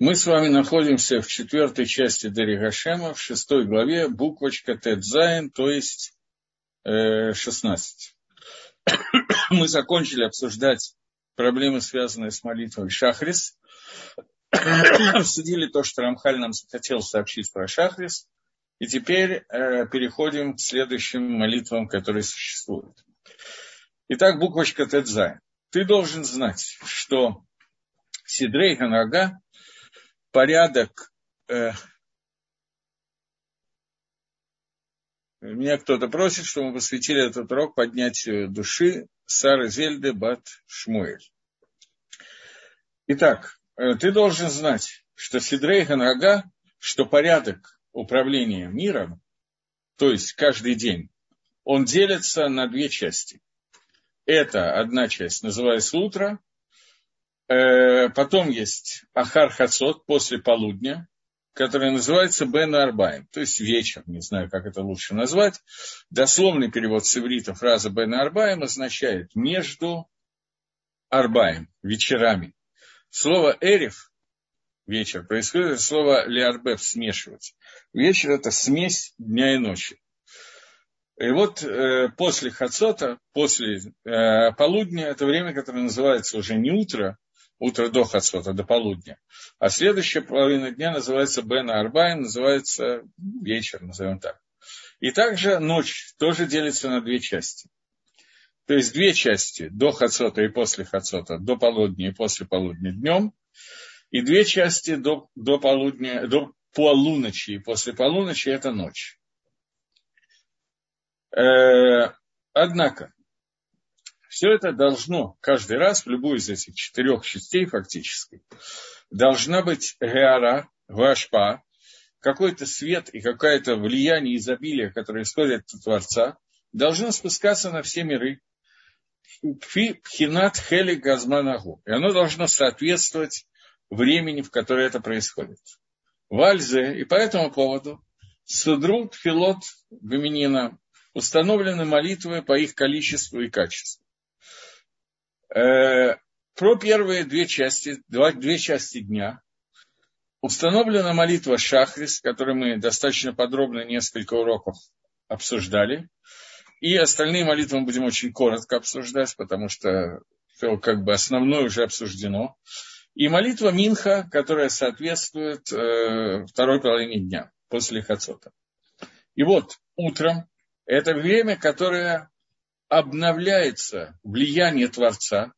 Мы с вами находимся в четвертой части Дерех в шестой главе, буквочка Тет-заин, то есть э, 16. Мы закончили обсуждать проблемы, связанные с молитвой Шахрис. Обсудили то, что Рамхаль нам хотел сообщить про Шахрис. И теперь э, переходим к следующим молитвам, которые существуют. Итак, буквочка Тет-заин. Ты должен знать, что Сидрей Ханага порядок э, Меня кто-то просит, чтобы мы посвятили этот урок поднятию души Сары Зельды Бат Шмуэль. Итак, э, ты должен знать, что Сидрей Ханага, что порядок управления миром, то есть каждый день, он делится на две части. Это одна часть называется утро, потом есть Ахар Хацот после полудня, который называется Бен Арбаем, то есть вечер, не знаю, как это лучше назвать. Дословный перевод с иврита фраза Бен Арбаем означает между Арбаем, вечерами. Слово Эриф, вечер, происходит от слова Леарбев, смешивать. Вечер – это смесь дня и ночи. И вот э, после Хацота, после э, полудня, это время, которое называется уже не утро, утро до Хацота, до полудня. А следующая половина дня называется Бена Арбайн, называется вечер, назовем так. И также ночь тоже делится на две части. То есть две части до Хацота и после Хацота, до полудня и после полудня днем, и две части до, до полудня, до полуночи и после полуночи это ночь. Э, однако, все это должно каждый раз, в любую из этих четырех частей фактически, должна быть геара, вашпа, какой-то свет и какое-то влияние, изобилие, которое исходит от Творца, должно спускаться на все миры. Пхинат хели газманагу. И оно должно соответствовать времени, в которое это происходит. Вальзе, и по этому поводу, судрут филот Гаминина установлены молитвы по их количеству и качеству. Э, про первые две части, два, две части дня установлена молитва Шахрис, которую мы достаточно подробно несколько уроков обсуждали. И остальные молитвы мы будем очень коротко обсуждать, потому что все как бы основное уже обсуждено. И молитва Минха, которая соответствует э, второй половине дня, после Хацота. И вот утром, это время, которое обновляется влияние Творца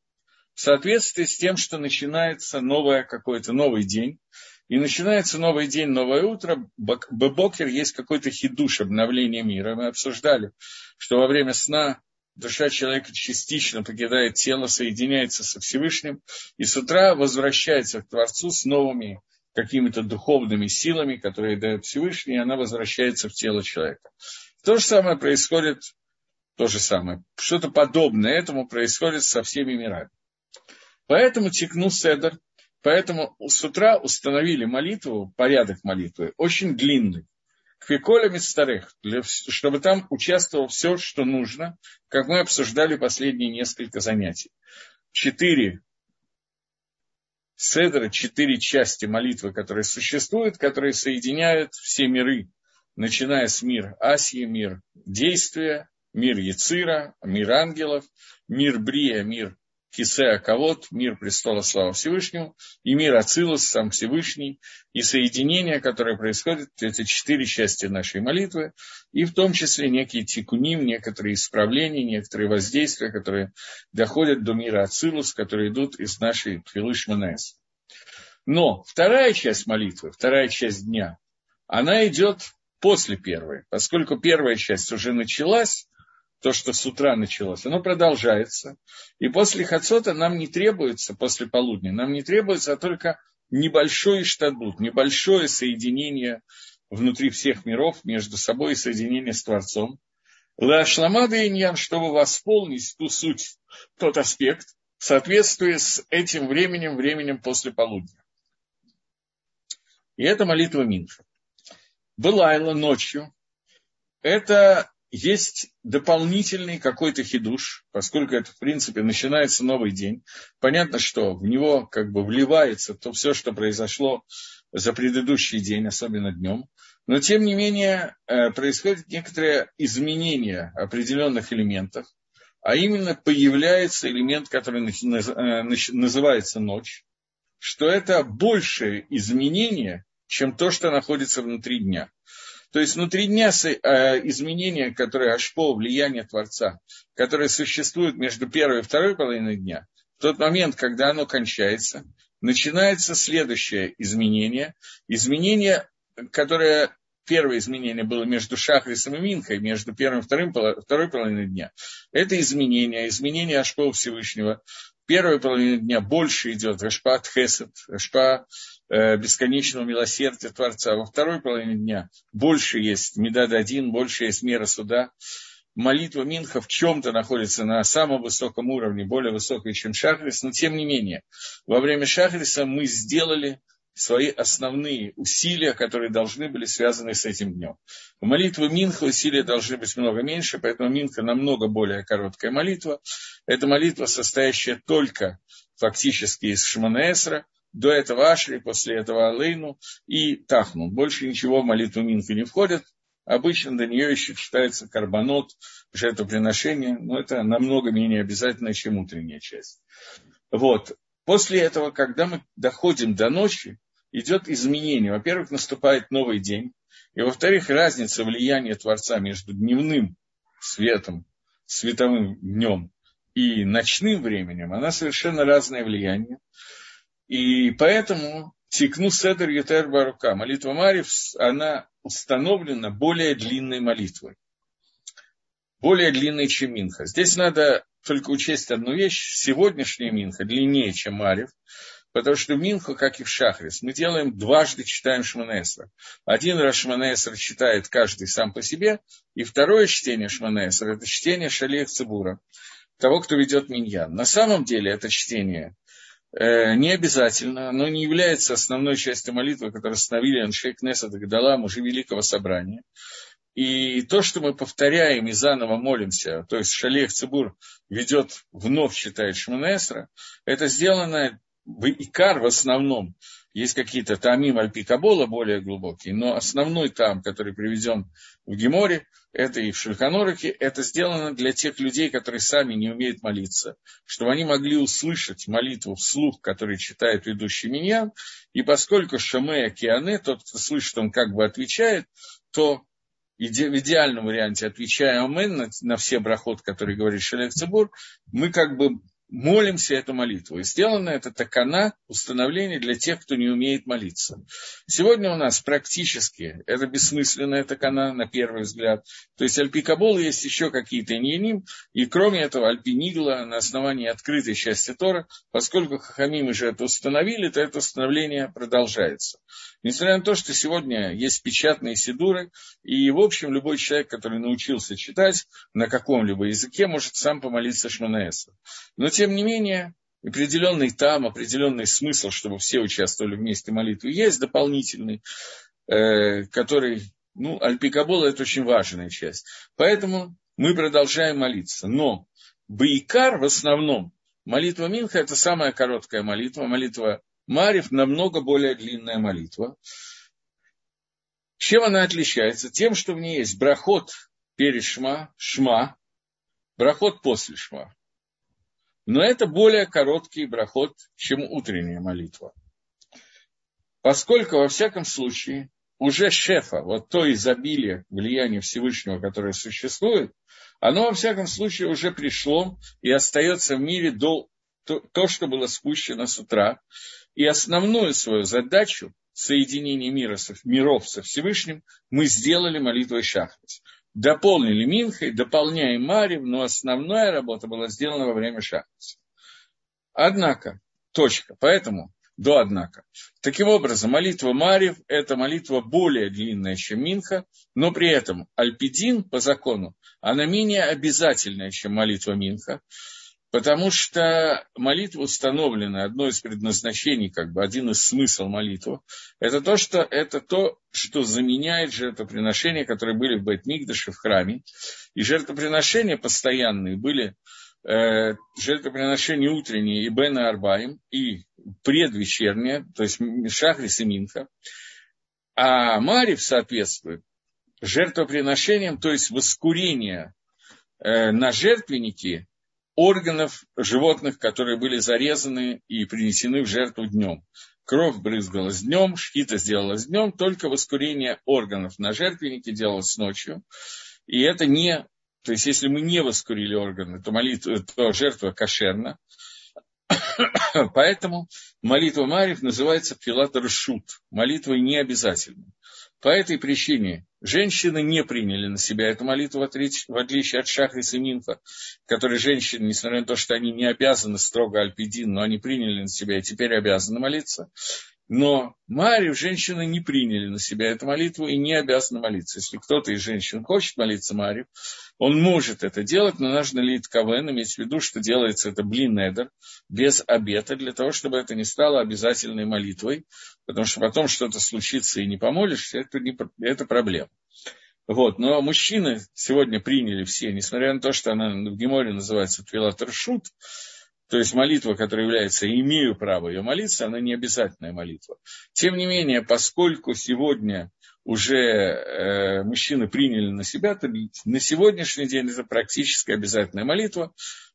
в соответствии с тем, что начинается новое какой-то новый день. И начинается новый день, новое утро. Бебокер есть какой-то хидуш, обновление мира. Мы обсуждали, что во время сна душа человека частично покидает тело, соединяется со Всевышним, и с утра возвращается к Творцу с новыми какими-то духовными силами, которые дает Всевышний, и она возвращается в тело человека. То же самое происходит то же самое. Что-то подобное этому происходит со всеми мирами. Поэтому текнул Седер, поэтому с утра установили молитву, порядок молитвы, очень длинный. Квиколя старых, чтобы там участвовало все, что нужно, как мы обсуждали последние несколько занятий. Четыре седра, четыре части молитвы, которые существуют, которые соединяют все миры, начиная с мира Асии, мир действия, мир Яцира, мир ангелов, мир Брия, мир Кисея Кавод, мир престола слава Всевышнему, и мир Ацилус, сам Всевышний, и соединение, которое происходит, это четыре части нашей молитвы, и в том числе некие тикуним, некоторые исправления, некоторые воздействия, которые доходят до мира Ацилус, которые идут из нашей Твилыш Манес. Но вторая часть молитвы, вторая часть дня, она идет после первой, поскольку первая часть уже началась, то, что с утра началось, оно продолжается. И после Хацота нам не требуется, после полудня, нам не требуется а только небольшой штатбут, небольшое соединение внутри всех миров между собой и соединение с Творцом. Лашламада иньян, чтобы восполнить ту суть, тот аспект, в соответствии с этим временем, временем после полудня. И это молитва Минха. Былайла ночью. Это есть дополнительный какой-то хидуш, поскольку это, в принципе, начинается новый день. Понятно, что в него как бы вливается то все, что произошло за предыдущий день, особенно днем. Но, тем не менее, э, происходит некоторое изменение определенных элементов, а именно появляется элемент, который э, называется ночь, что это большее изменение, чем то, что находится внутри дня. То есть внутри дня э, изменения, которые ашпо, влияние Творца, которые существуют между первой и второй половиной дня, в тот момент, когда оно кончается, начинается следующее изменение. Изменение, которое первое изменение было между Шахрисом и Минхой, между первым и вторым, второй половиной дня. Это изменение, изменение Ашпо Всевышнего. Первой половине дня больше идет Ашпа Хесед, Ашпа бесконечного милосердия Творца. Во второй половине дня больше есть Медад один, больше есть мера суда. Молитва Минха в чем-то находится на самом высоком уровне, более высокой, чем Шахрис, но тем не менее, во время Шахриса мы сделали свои основные усилия, которые должны были связаны с этим днем. В молитве Минха усилия должны быть много меньше, поэтому Минха намного более короткая молитва. Это молитва, состоящая только фактически из Шманаэсра, до этого Ашри, после этого Алейну и Тахну. Больше ничего в молитву Минха не входит. Обычно до нее еще читается карбонот, жертвоприношение, но это намного менее обязательно, чем утренняя часть. Вот. После этого, когда мы доходим до ночи, идет изменение. Во-первых, наступает новый день. И во-вторых, разница влияния Творца между дневным светом, световым днем и ночным временем, она совершенно разное влияние. И поэтому Тикну Седер Ютер Барука, молитва Марив, она установлена более длинной молитвой. Более длинной, чем Минха. Здесь надо только учесть одну вещь. Сегодняшняя Минха длиннее, чем Марив. Потому что в Минху, как и в Шахрис, мы делаем дважды читаем Шманесра. Один раз Шманесра читает каждый сам по себе, и второе чтение Шманесра – это чтение Шалех Цибура, того, кто ведет Миньян. На самом деле это чтение не обязательно, оно не является основной частью молитвы, которую остановили Аншей Кнесет Гдала, мужи Великого Собрания. И то, что мы повторяем и заново молимся, то есть Шалех Цибур ведет, вновь читает Шманесра, это сделано в Икар в основном есть какие-то тамим альпикабола более глубокие, но основной там, который приведен в Геморе, это и в Шульханорике, это сделано для тех людей, которые сами не умеют молиться, чтобы они могли услышать молитву вслух, который читает ведущий Миньян, и поскольку Шамея Киане, тот, кто слышит, он как бы отвечает, то в идеальном варианте, отвечая Амен на, на все брахот, которые говорит Шалек Цибур, мы как бы молимся эту молитву. И сделано это такана, установление для тех, кто не умеет молиться. Сегодня у нас практически это бессмысленная такана, на первый взгляд. То есть альпикабол есть еще какие-то иньяним, и кроме этого альпинигла на основании открытой части Тора, поскольку Хахамим уже это установили, то это установление продолжается. Несмотря на то, что сегодня есть печатные сидуры, и, в общем, любой человек, который научился читать на каком-либо языке, может сам помолиться Шманаэса. Но, тем не менее, определенный там, определенный смысл, чтобы все участвовали вместе в молитве, есть дополнительный, э, который, ну, Альпикабола – это очень важная часть. Поэтому мы продолжаем молиться. Но Баикар в основном, молитва Минха – это самая короткая молитва, молитва Марив намного более длинная молитва. Чем она отличается? Тем, что в ней есть брахот перед шма, шма, брахот после шма. Но это более короткий брахот, чем утренняя молитва. Поскольку, во всяком случае, уже шефа, вот то изобилие влияния Всевышнего, которое существует, оно, во всяком случае, уже пришло и остается в мире до то что было спущено с утра, и основную свою задачу соединения мира, миров со Всевышним мы сделали молитвой Шахрис. Дополнили Минхой, дополняем Марив, но основная работа была сделана во время Шахриса. Однако, точка, поэтому до однако. Таким образом, молитва Марив – это молитва более длинная, чем Минха, но при этом Альпидин по закону, она менее обязательная, чем молитва Минха. Потому что молитва установлена, одно из предназначений, как бы один из смыслов молитвы, это то, что, это то, что заменяет жертвоприношения, которые были в Бетмигдаше, в храме. И жертвоприношения постоянные были э, жертвоприношения утренние и Бена Арбаим, и предвечерние, то есть Шахрис и Минха. А Марив соответствует жертвоприношениям, то есть воскурение э, на жертвенники органов животных, которые были зарезаны и принесены в жертву днем. Кровь брызгалась днем, шхита сделалась днем, только воскурение органов на жертвеннике делалось ночью. И это не... То есть, если мы не воскурили органы, то, молитва, то жертва кошерна. Поэтому молитва Марьев называется Пилат Ршут, молитвой необязательной. По этой причине женщины не приняли на себя эту молитву, в отличие от Шахриса и Минфа, которые женщины, несмотря на то, что они не обязаны строго Альпидин, но они приняли на себя и теперь обязаны молиться. Но Марию женщины не приняли на себя эту молитву и не обязаны молиться. Если кто-то из женщин хочет молиться Марию, он может это делать, но нужно лить кавен, иметь в виду, что делается это блин недер, без обета, для того, чтобы это не стало обязательной молитвой, потому что потом что-то случится и не помолишься, это, не, это проблема. Вот, но мужчины сегодня приняли все, несмотря на то, что она в Геморе называется Твилат Ршут, то есть молитва, которая является «имею право ее молиться», она не обязательная молитва. Тем не менее, поскольку сегодня уже э, мужчины приняли на себя, то на сегодняшний день это практически обязательная молитва,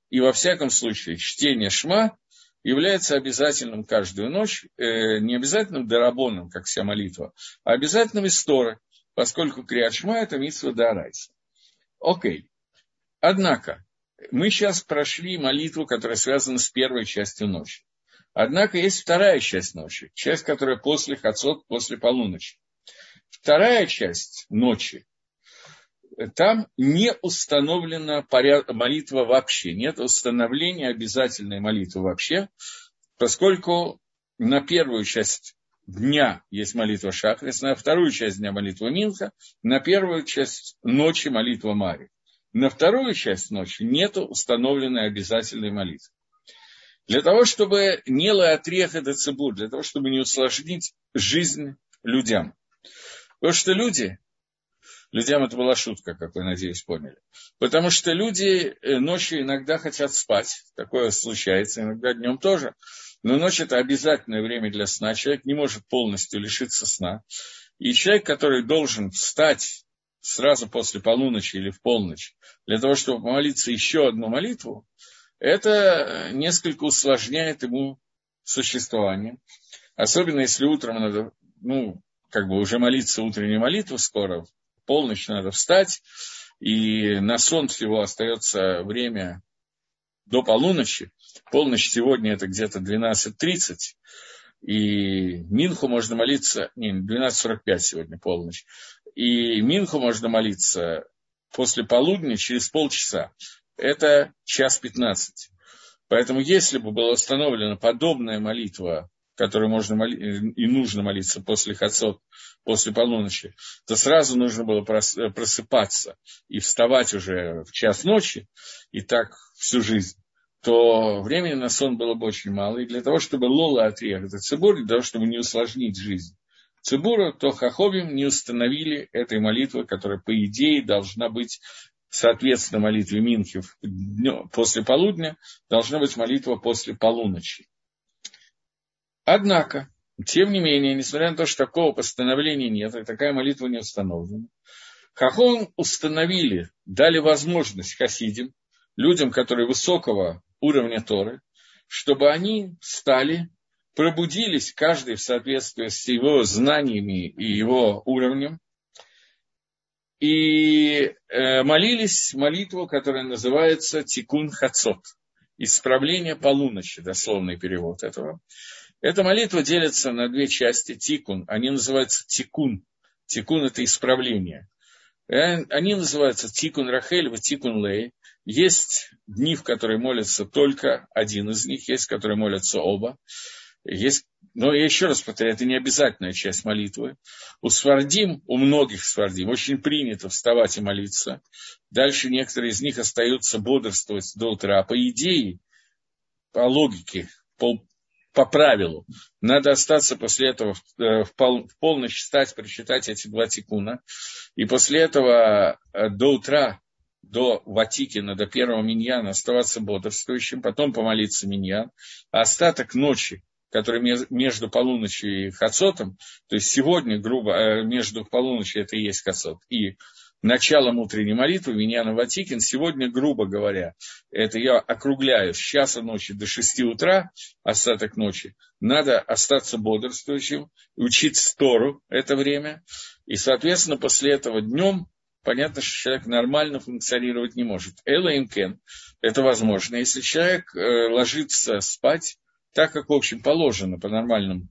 и во всяком случае чтение шма является обязательным каждую ночь, э, не обязательным дарабоном, как вся молитва, а обязательным из Торы, поскольку криат шма – это митсва дарайса. Окей. Однако, мы сейчас прошли молитву, которая связана с первой частью ночи. Однако есть вторая часть ночи, часть, которая после хацот, после полуночи. Вторая часть ночи, там не установлена молитва вообще, нет установления обязательной молитвы вообще, поскольку на первую часть дня есть молитва Шахрис, на вторую часть дня молитва Минха, на первую часть ночи молитва Мари. На вторую часть ночи нет установленной обязательной молитвы. Для того, чтобы не лаотрех это цибур, для того, чтобы не усложнить жизнь людям. Потому что люди, людям это была шутка, как вы, надеюсь, поняли. Потому что люди э, ночью иногда хотят спать, такое случается, иногда днем тоже. Но ночь это обязательное время для сна. Человек не может полностью лишиться сна. И человек, который должен встать сразу после полуночи или в полночь, для того, чтобы помолиться еще одну молитву, это несколько усложняет ему существование. Особенно если утром надо, ну, как бы уже молиться утреннюю молитву скоро, полночь надо встать, и на сон всего остается время до полуночи. Полночь сегодня это где-то 12.30, и Минху можно молиться, не, 12.45 сегодня полночь, и Минху можно молиться после полудня через полчаса. Это час 15. Поэтому если бы была установлена подобная молитва, которой можно моли- и нужно молиться после хацот, после полуночи, то сразу нужно было просыпаться и вставать уже в час ночи, и так всю жизнь то времени на сон было бы очень мало. И для того, чтобы Лола отъехать от Цибур, для того, чтобы не усложнить жизнь Цибура, то Хаховим не установили этой молитвы, которая, по идее, должна быть соответственно молитве Минхи после полудня, должна быть молитва после полуночи. Однако, тем не менее, несмотря на то, что такого постановления нет, и такая молитва не установлена, Хахон установили, дали возможность хасидим, людям, которые высокого уровня Торы, чтобы они стали, пробудились, каждый в соответствии с его знаниями и его уровнем, и э, молились молитву, которая называется Тикун Хацот, исправление полуночи, дословный перевод этого. Эта молитва делится на две части, тикун, они называются тикун. Тикун – это исправление. Э, они называются тикун Рахель, тикун Лей. Есть дни, в которые молятся только один из них, есть, в которые молятся оба. Есть, но я еще раз повторяю, это не обязательная часть молитвы. У свардим, у многих свардим, очень принято вставать и молиться. Дальше некоторые из них остаются бодрствовать до утра. А по идее, по логике, по, по правилу, надо остаться после этого в, э, пол, в полночь встать, прочитать эти два тикуна, и после этого э, до утра до Ватикина, до первого миньяна оставаться бодрствующим, потом помолиться миньян, а остаток ночи, который между полуночью и хацотом, то есть сегодня, грубо, э, между полуночью это и есть хацот, и началом утренней молитвы, Миньяна Ватикин, сегодня, грубо говоря, это я округляю с часа ночи до шести утра, остаток ночи, надо остаться бодрствующим, учить стору это время, и, соответственно, после этого днем понятно, что человек нормально функционировать не может. Элла Имкен, это возможно. Если человек э, ложится спать, так как, в общем, положено по нормальным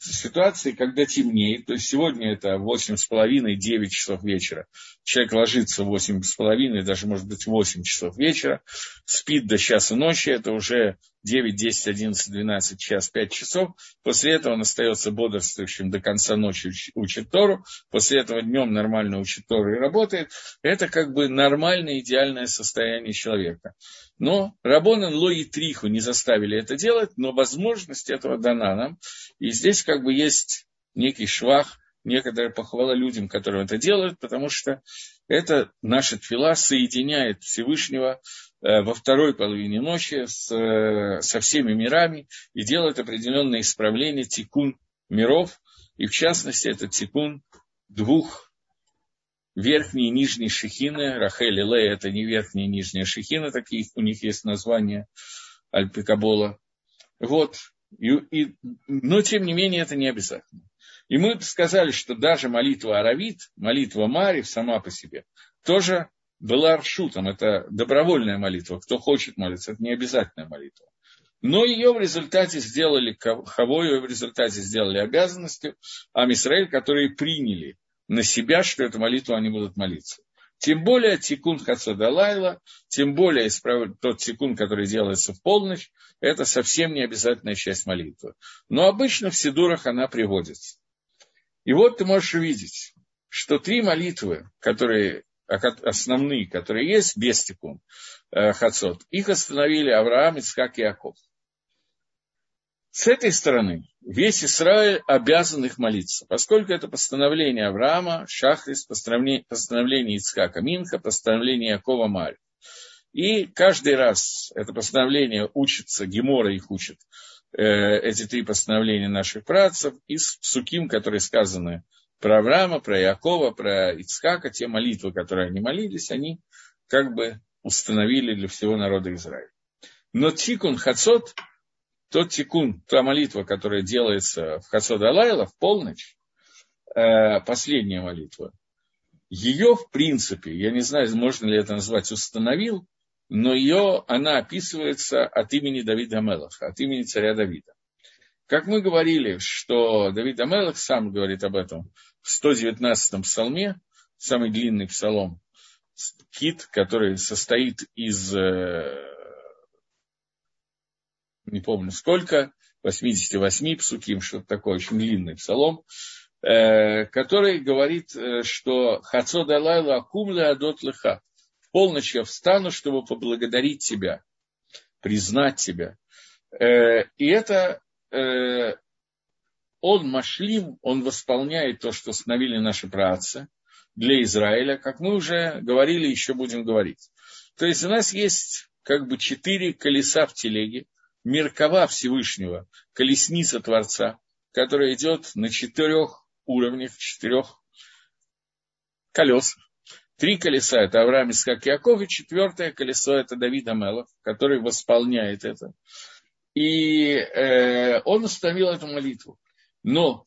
ситуации, когда темнеет, то есть сегодня это 8,5-9 часов вечера, человек ложится в 8,5, даже может быть 8 часов вечера, спит до часа ночи, это уже 9, 10, 11, 12, час, 5 часов. После этого он остается бодрствующим до конца ночи, учит Тору. После этого днем нормально учит Тору и работает. Это как бы нормальное, идеальное состояние человека. Но Рабонан Ло и Триху не заставили это делать, но возможность этого дана нам. И здесь как бы есть некий швах, некоторая похвала людям, которые это делают, потому что это наша твила соединяет Всевышнего Э, во второй половине ночи с, э, со всеми мирами и делает определенные исправления тикун миров, и в частности это тикун двух верхней и нижней шехины, Рахель и Лей, это не верхняя и нижняя шехина, такие у них есть название Альпикабола. Вот. И, и, но, тем не менее, это не обязательно. И мы сказали, что даже молитва Аравит, молитва Марив сама по себе, тоже была аршутом, это добровольная молитва, кто хочет молиться, это не обязательная молитва. Но ее в результате сделали хавою, в результате сделали обязанностью Амисраэль, которые приняли на себя, что эту молитву они будут молиться. Тем более тикун Хацадалайла, тем более тот тикун, который делается в полночь, это совсем не обязательная часть молитвы. Но обычно в Сидурах она приводится. И вот ты можешь увидеть, что три молитвы, которые основные, которые есть, без тикун, э, хацот, их остановили Авраам, Ицхак и Яков. С этой стороны весь Израиль обязан их молиться, поскольку это постановление Авраама, Шахрис, постановление, постановление Ицхака Минха, постановление Якова Марь. И каждый раз это постановление учится, Гемора их учит, э, эти три постановления наших працев, из суким, которые сказаны про Авраама, про Якова, про Ицхака, те молитвы, которые они молились, они как бы установили для всего народа Израиля. Но тикун хацот, тот тикун, та молитва, которая делается в хацот Алайла в полночь, э, последняя молитва, ее, в принципе, я не знаю, можно ли это назвать, установил, но ее, она описывается от имени Давида Мелаха, от имени царя Давида. Как мы говорили, что Давид Амелах сам говорит об этом в 119-м псалме, самый длинный псалом, кит, который состоит из, э, не помню сколько, 88 псуким, что-то такое, очень длинный псалом, э, который говорит, э, что «Хацо далайла акумля адот леха» в полночь я встану, чтобы поблагодарить тебя, признать тебя. И это он машлим, он восполняет то, что установили наши працы для Израиля, как мы уже говорили, еще будем говорить. То есть у нас есть как бы четыре колеса в телеге, Меркова Всевышнего, колесница Творца, которая идет на четырех уровнях, четырех колесах. Три колеса – это Авраам, Искак, Яков, и четвертое колесо – это Давид Амелов, который восполняет это. И э, он установил эту молитву но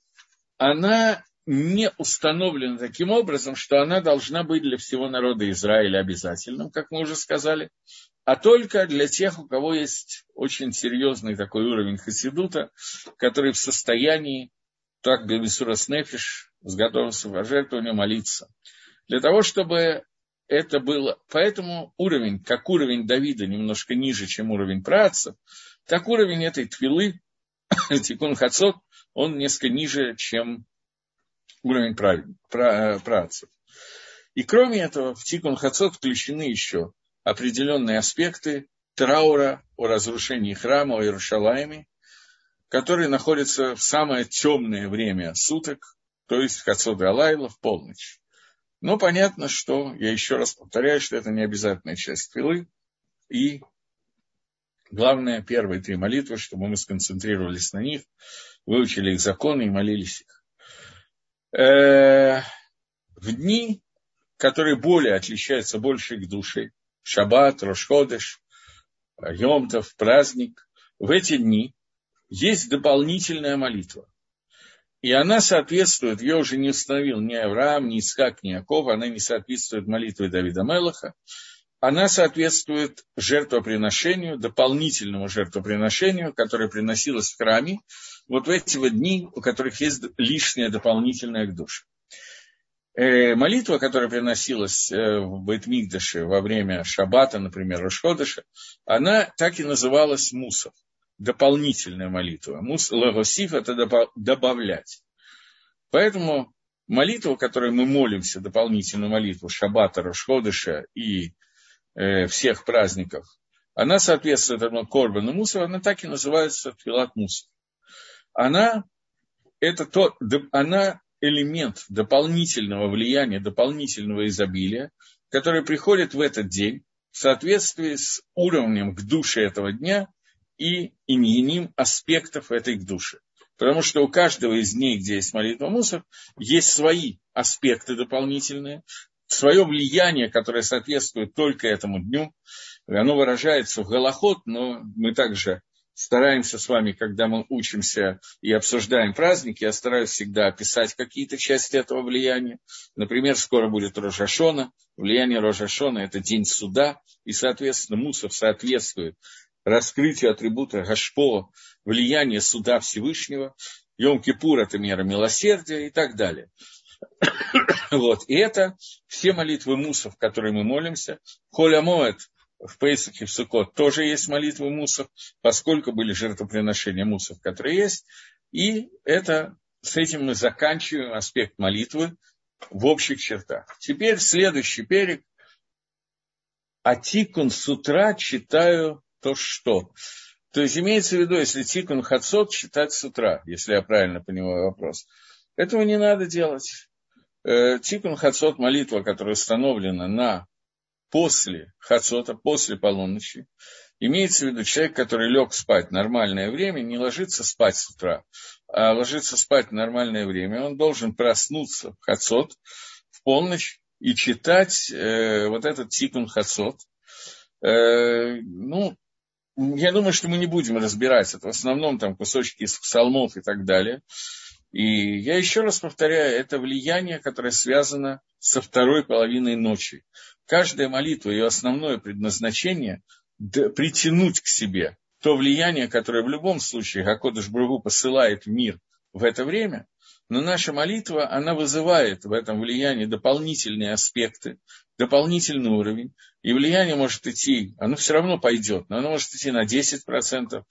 она не установлена таким образом, что она должна быть для всего народа Израиля обязательным, как мы уже сказали, а только для тех, у кого есть очень серьезный такой уровень хасидута, который в состоянии, так Бебисурас Нефиш, с готовностью пожертвования молиться. Для того, чтобы это было... Поэтому уровень, как уровень Давида, немножко ниже, чем уровень працев, так уровень этой твилы, Тикун Хацот, он несколько ниже, чем уровень працев. И кроме этого, в Тикун Хацот включены еще определенные аспекты траура о разрушении храма, о Иерушалайме, который находится в самое темное время суток, то есть в Хацод Алайла, в полночь. Но понятно, что, я еще раз повторяю, что это не обязательная часть филы, и главное, первые три молитвы, чтобы мы сконцентрировались на них, выучили их законы и молились их. Э, в дни, которые более отличаются больше их души, шаббат, рошходыш, Йомтов, праздник, в эти дни есть дополнительная молитва. И она соответствует, я уже не установил ни Авраам, ни Искак, ни Яков, она не соответствует молитве Давида Мелаха, она соответствует жертвоприношению, дополнительному жертвоприношению, которое приносилось в храме вот в эти вот дни, у которых есть лишнее дополнительное к душе. Э, молитва, которая приносилась э, в Бейтмигдаше во время Шаббата, например, Рошходыша, она так и называлась Мусов дополнительная молитва. Мус лагосиф – это добавлять. Поэтому молитва, которой мы молимся, дополнительную молитву Шаббата, Рошходыша и э, всех праздников, она соответствует этому Корбану Мусу, она так и называется Филат Мусов. Она, это то, она элемент дополнительного влияния, дополнительного изобилия, который приходит в этот день в соответствии с уровнем к душе этого дня – и иньяним аспектов этой души. Потому что у каждого из дней, где есть молитва мусор, есть свои аспекты дополнительные, свое влияние, которое соответствует только этому дню. Оно выражается в голоход, но мы также стараемся с вами, когда мы учимся и обсуждаем праздники, я стараюсь всегда описать какие-то части этого влияния. Например, скоро будет Рожашона. Влияние Рожашона – это день суда, и, соответственно, Мусов соответствует раскрытие атрибута Гашпо, влияние суда Всевышнего, Йом-Кипур – это мера милосердия и так далее. вот. И это все молитвы мусов, которые мы молимся. Холя Моэт в Пейсах и в Сукот тоже есть молитвы мусов, поскольку были жертвоприношения мусов, которые есть. И это, с этим мы заканчиваем аспект молитвы в общих чертах. Теперь следующий перек. Атикун с утра читаю то что. То есть имеется в виду, если тикун хацот читать с утра, если я правильно понимаю вопрос. Этого не надо делать. Э, тикун хацот молитва, которая установлена на после хацота, после полуночи, имеется в виду человек, который лег спать нормальное время, не ложится спать с утра, а ложится спать нормальное время. Он должен проснуться в хацот в полночь и читать э, вот этот тикун хацот. Э, ну, я думаю, что мы не будем разбирать это. В основном там кусочки из псалмов и так далее. И я еще раз повторяю, это влияние, которое связано со второй половиной ночи. Каждая молитва, ее основное предназначение – притянуть к себе то влияние, которое в любом случае Гакодыш Бругу посылает в мир в это время, но наша молитва, она вызывает в этом влиянии дополнительные аспекты, дополнительный уровень, и влияние может идти, оно все равно пойдет, но оно может идти на 10%,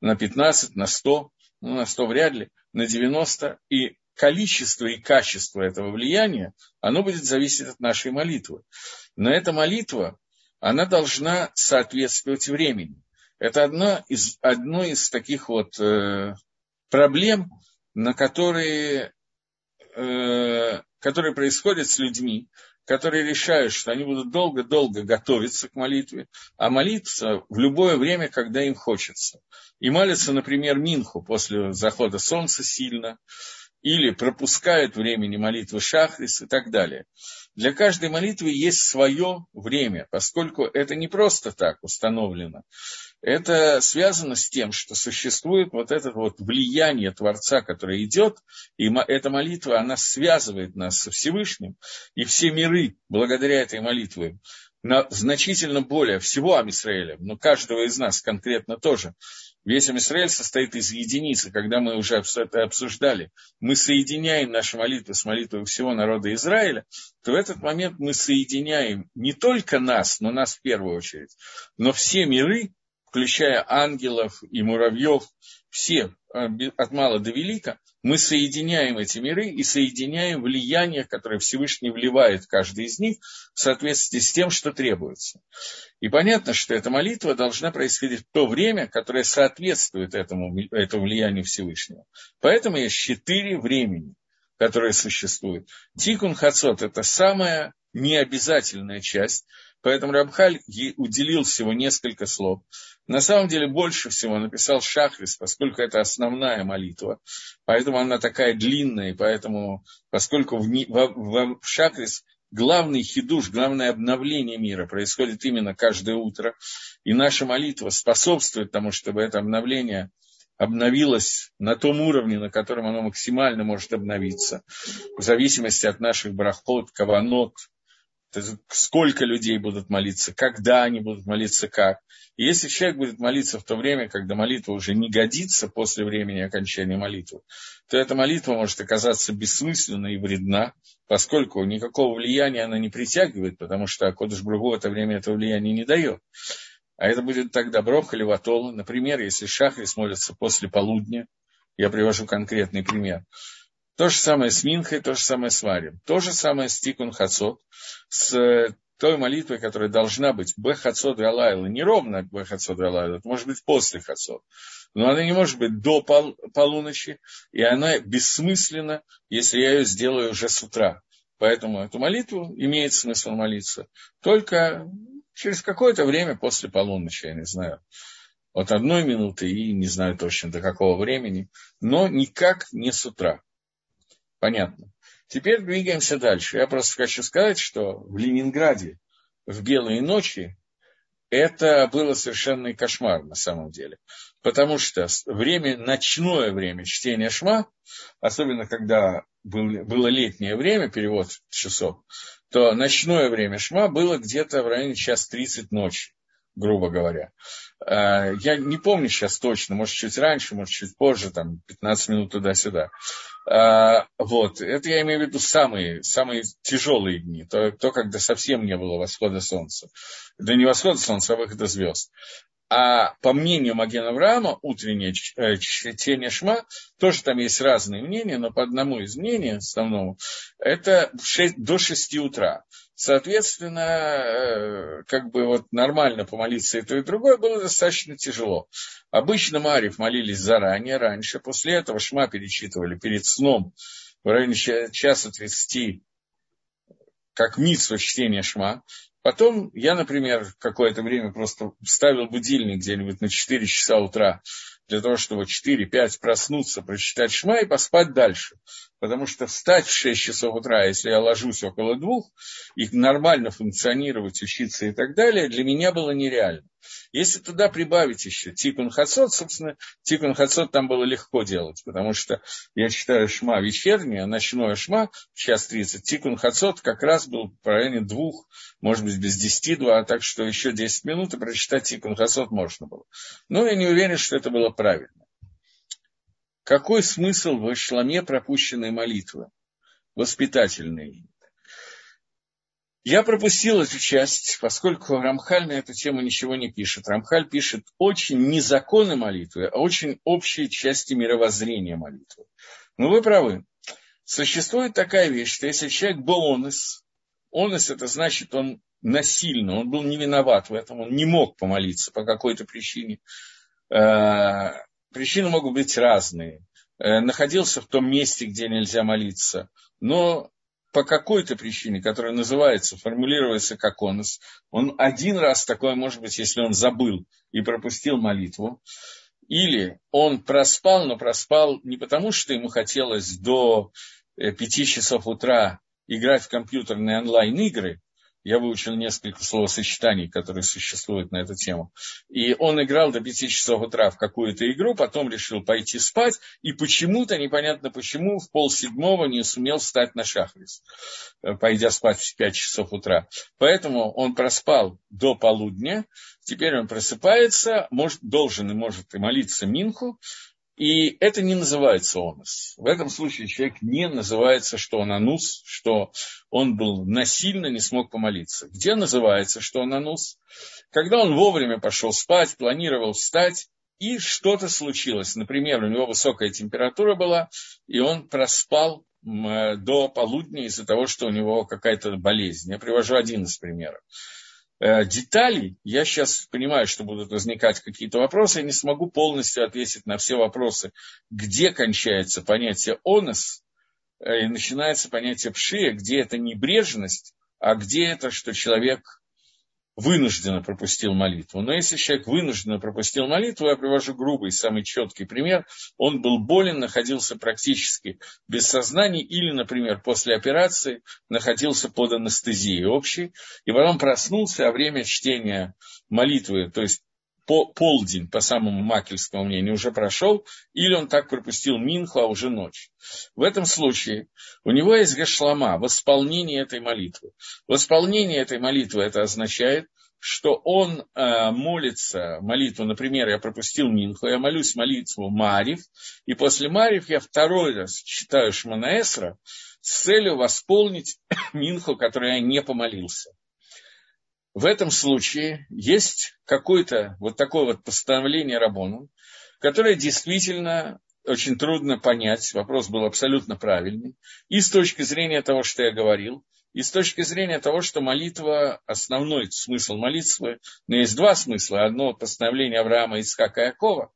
на 15%, на 100%, ну, на 100 вряд ли, на 90%, и количество и качество этого влияния, оно будет зависеть от нашей молитвы. Но эта молитва, она должна соответствовать времени. Это одна из, одно из таких вот э, проблем, на которые, э, которые происходят с людьми, которые решают, что они будут долго-долго готовиться к молитве, а молиться в любое время, когда им хочется. И молятся, например, Минху после захода солнца сильно, или пропускают времени молитвы Шахрис и так далее. Для каждой молитвы есть свое время, поскольку это не просто так установлено. Это связано с тем, что существует вот это вот влияние Творца, которое идет, и эта молитва, она связывает нас со Всевышним, и все миры, благодаря этой молитве, на значительно более всего Амисраэля, но каждого из нас конкретно тоже, Весь Израиль состоит из единицы, когда мы уже это обсуждали. Мы соединяем наши молитвы с молитвой всего народа Израиля, то в этот момент мы соединяем не только нас, но нас в первую очередь, но все миры, включая ангелов и муравьев, все э, от мала до велика, мы соединяем эти миры и соединяем влияние, которое Всевышний вливает в каждый из них в соответствии с тем, что требуется. И понятно, что эта молитва должна происходить в то время, которое соответствует этому, этому влиянию Всевышнего. Поэтому есть четыре времени, которые существуют. Тикун Хацот – это самая необязательная часть, Поэтому Рабхаль уделил всего несколько слов. На самом деле больше всего написал Шахрис, поскольку это основная молитва. Поэтому она такая длинная, поэтому, поскольку в, в, в Шахрис главный хидуш, главное обновление мира происходит именно каждое утро. И наша молитва способствует тому, чтобы это обновление обновилось на том уровне, на котором оно максимально может обновиться, в зависимости от наших брахот, каванот, сколько людей будут молиться, когда они будут молиться, как. И если человек будет молиться в то время, когда молитва уже не годится после времени окончания молитвы, то эта молитва может оказаться бессмысленной и вредна, поскольку никакого влияния она не притягивает, потому что Кодыш Бругу в это время это влияние не дает. А это будет тогда брох или ватола. Например, если Шахрис молится после полудня, я привожу конкретный пример, то же самое с Минхой, то же самое с Варем. То же самое с Тикун Хацот, с той молитвой, которая должна быть Бехацот Алайла, не ровно Бехацот Алайла, это может быть после Хацот. Но она не может быть до пол, полуночи, и она бессмысленна, если я ее сделаю уже с утра. Поэтому эту молитву имеет смысл молиться только через какое-то время после полуночи, я не знаю, от одной минуты и не знаю точно до какого времени, но никак не с утра. Понятно. Теперь двигаемся дальше. Я просто хочу сказать, что в Ленинграде в белые ночи это было совершенный кошмар на самом деле. Потому что время, ночное время чтения шма, особенно когда был, было летнее время, перевод часов, то ночное время шма было где-то в районе час 30 ночи грубо говоря. Э, я не помню сейчас точно, может, чуть раньше, может, чуть позже, там, 15 минут туда-сюда. Э, вот, это я имею в виду самые, самые тяжелые дни, то, то, когда совсем не было восхода солнца. Да не восхода солнца, а выхода звезд. А по мнению Маген Авраама, утреннее э, чтение Шма, тоже там есть разные мнения, но по одному из мнений, основному, это 6, до 6 утра. Соответственно, э, как бы вот нормально помолиться и то, и другое было достаточно тяжело. Обычно Марьев молились заранее, раньше, после этого Шма перечитывали перед сном в районе часа 30 как митсва чтения Шма. Потом я, например, какое-то время просто ставил будильник где-нибудь на 4 часа утра, для того, чтобы в 4-5 проснуться, прочитать Шма и поспать дальше. Потому что встать в 6 часов утра, если я ложусь около двух, и нормально функционировать, учиться и так далее, для меня было нереально. Если туда прибавить еще Тикун Хацот, собственно, Тикун Хацот там было легко делать, потому что я читаю Шма вечернее, ночное Шма, час 30, Тикун Хацот как раз был в районе двух, может быть, без десяти два, так что еще 10 минут и прочитать Тикун Хацот можно было. Но я не уверен, что это было правильно. Какой смысл в шламе пропущенной молитвы? Воспитательный. Я пропустил эту часть, поскольку Рамхаль на эту тему ничего не пишет. Рамхаль пишет очень не законы молитвы, а очень общие части мировоззрения молитвы. Но вы правы. Существует такая вещь, что если человек был онес, онес это значит, он насильно, он был не виноват в этом, он не мог помолиться по какой-то причине. Причины могут быть разные. Э, находился в том месте, где нельзя молиться, но по какой-то причине, которая называется, формулируется как онос, он один раз такое, может быть, если он забыл и пропустил молитву, или он проспал, но проспал не потому, что ему хотелось до э, пяти часов утра играть в компьютерные онлайн-игры, я выучил несколько словосочетаний, которые существуют на эту тему. И он играл до 5 часов утра в какую-то игру, потом решил пойти спать, и почему-то, непонятно почему, в полседьмого не сумел встать на шахрис, э, пойдя спать в 5 часов утра. Поэтому он проспал до полудня, теперь он просыпается, может, должен и может и молиться Минху, и это не называется онос. В этом случае человек не называется, что он анус, что он был насильно, не смог помолиться. Где называется, что он анус? Когда он вовремя пошел спать, планировал встать и что-то случилось. Например, у него высокая температура была, и он проспал до полудня из-за того, что у него какая-то болезнь. Я привожу один из примеров. Э, деталей, я сейчас понимаю, что будут возникать какие-то вопросы, я не смогу полностью ответить на все вопросы, где кончается понятие «онос», э, и начинается понятие «пшия», где это небрежность, а где это, что человек вынужденно пропустил молитву. Но если человек вынужденно пропустил молитву, я привожу грубый, самый четкий пример, он был болен, находился практически без сознания или, например, после операции находился под анестезией общей, и потом проснулся, а время чтения молитвы, то есть по, полдень, по самому макельскому мнению, уже прошел, или он так пропустил Минху, а уже ночь. В этом случае у него есть гашлама, восполнение этой молитвы. Восполнение этой молитвы это означает, что он э, молится молитву, например, я пропустил Минху, я молюсь молитву Марив, и после Марив я второй раз читаю Шманаэсра с целью восполнить Минху, которую я не помолился в этом случае есть какое-то вот такое вот постановление Рабону, которое действительно очень трудно понять, вопрос был абсолютно правильный, и с точки зрения того, что я говорил, и с точки зрения того, что молитва, основной смысл молитвы, но есть два смысла. Одно постановление Авраама, Ицхака и Якова,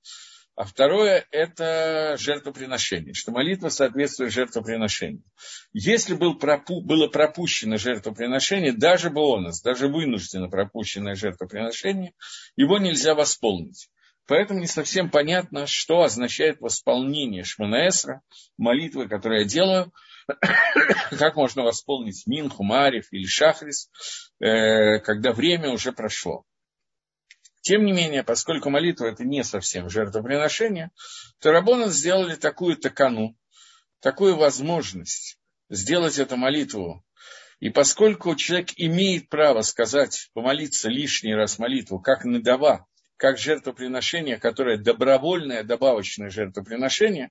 а второе – это жертвоприношение, что молитва соответствует жертвоприношению. Если был пропу, было пропущено жертвоприношение, даже бонус, даже вынужденно пропущенное жертвоприношение, его нельзя восполнить. Поэтому не совсем понятно, что означает восполнение Шманаэсра, молитвы, которую я делаю, как можно восполнить Минху, Марев или Шахрис, э, когда время уже прошло. Тем не менее, поскольку молитва это не совсем жертвоприношение, то Рабонан сделали такую такану, такую возможность сделать эту молитву. И поскольку человек имеет право сказать, помолиться лишний раз молитву, как надава, как жертвоприношение, которое добровольное, добавочное жертвоприношение,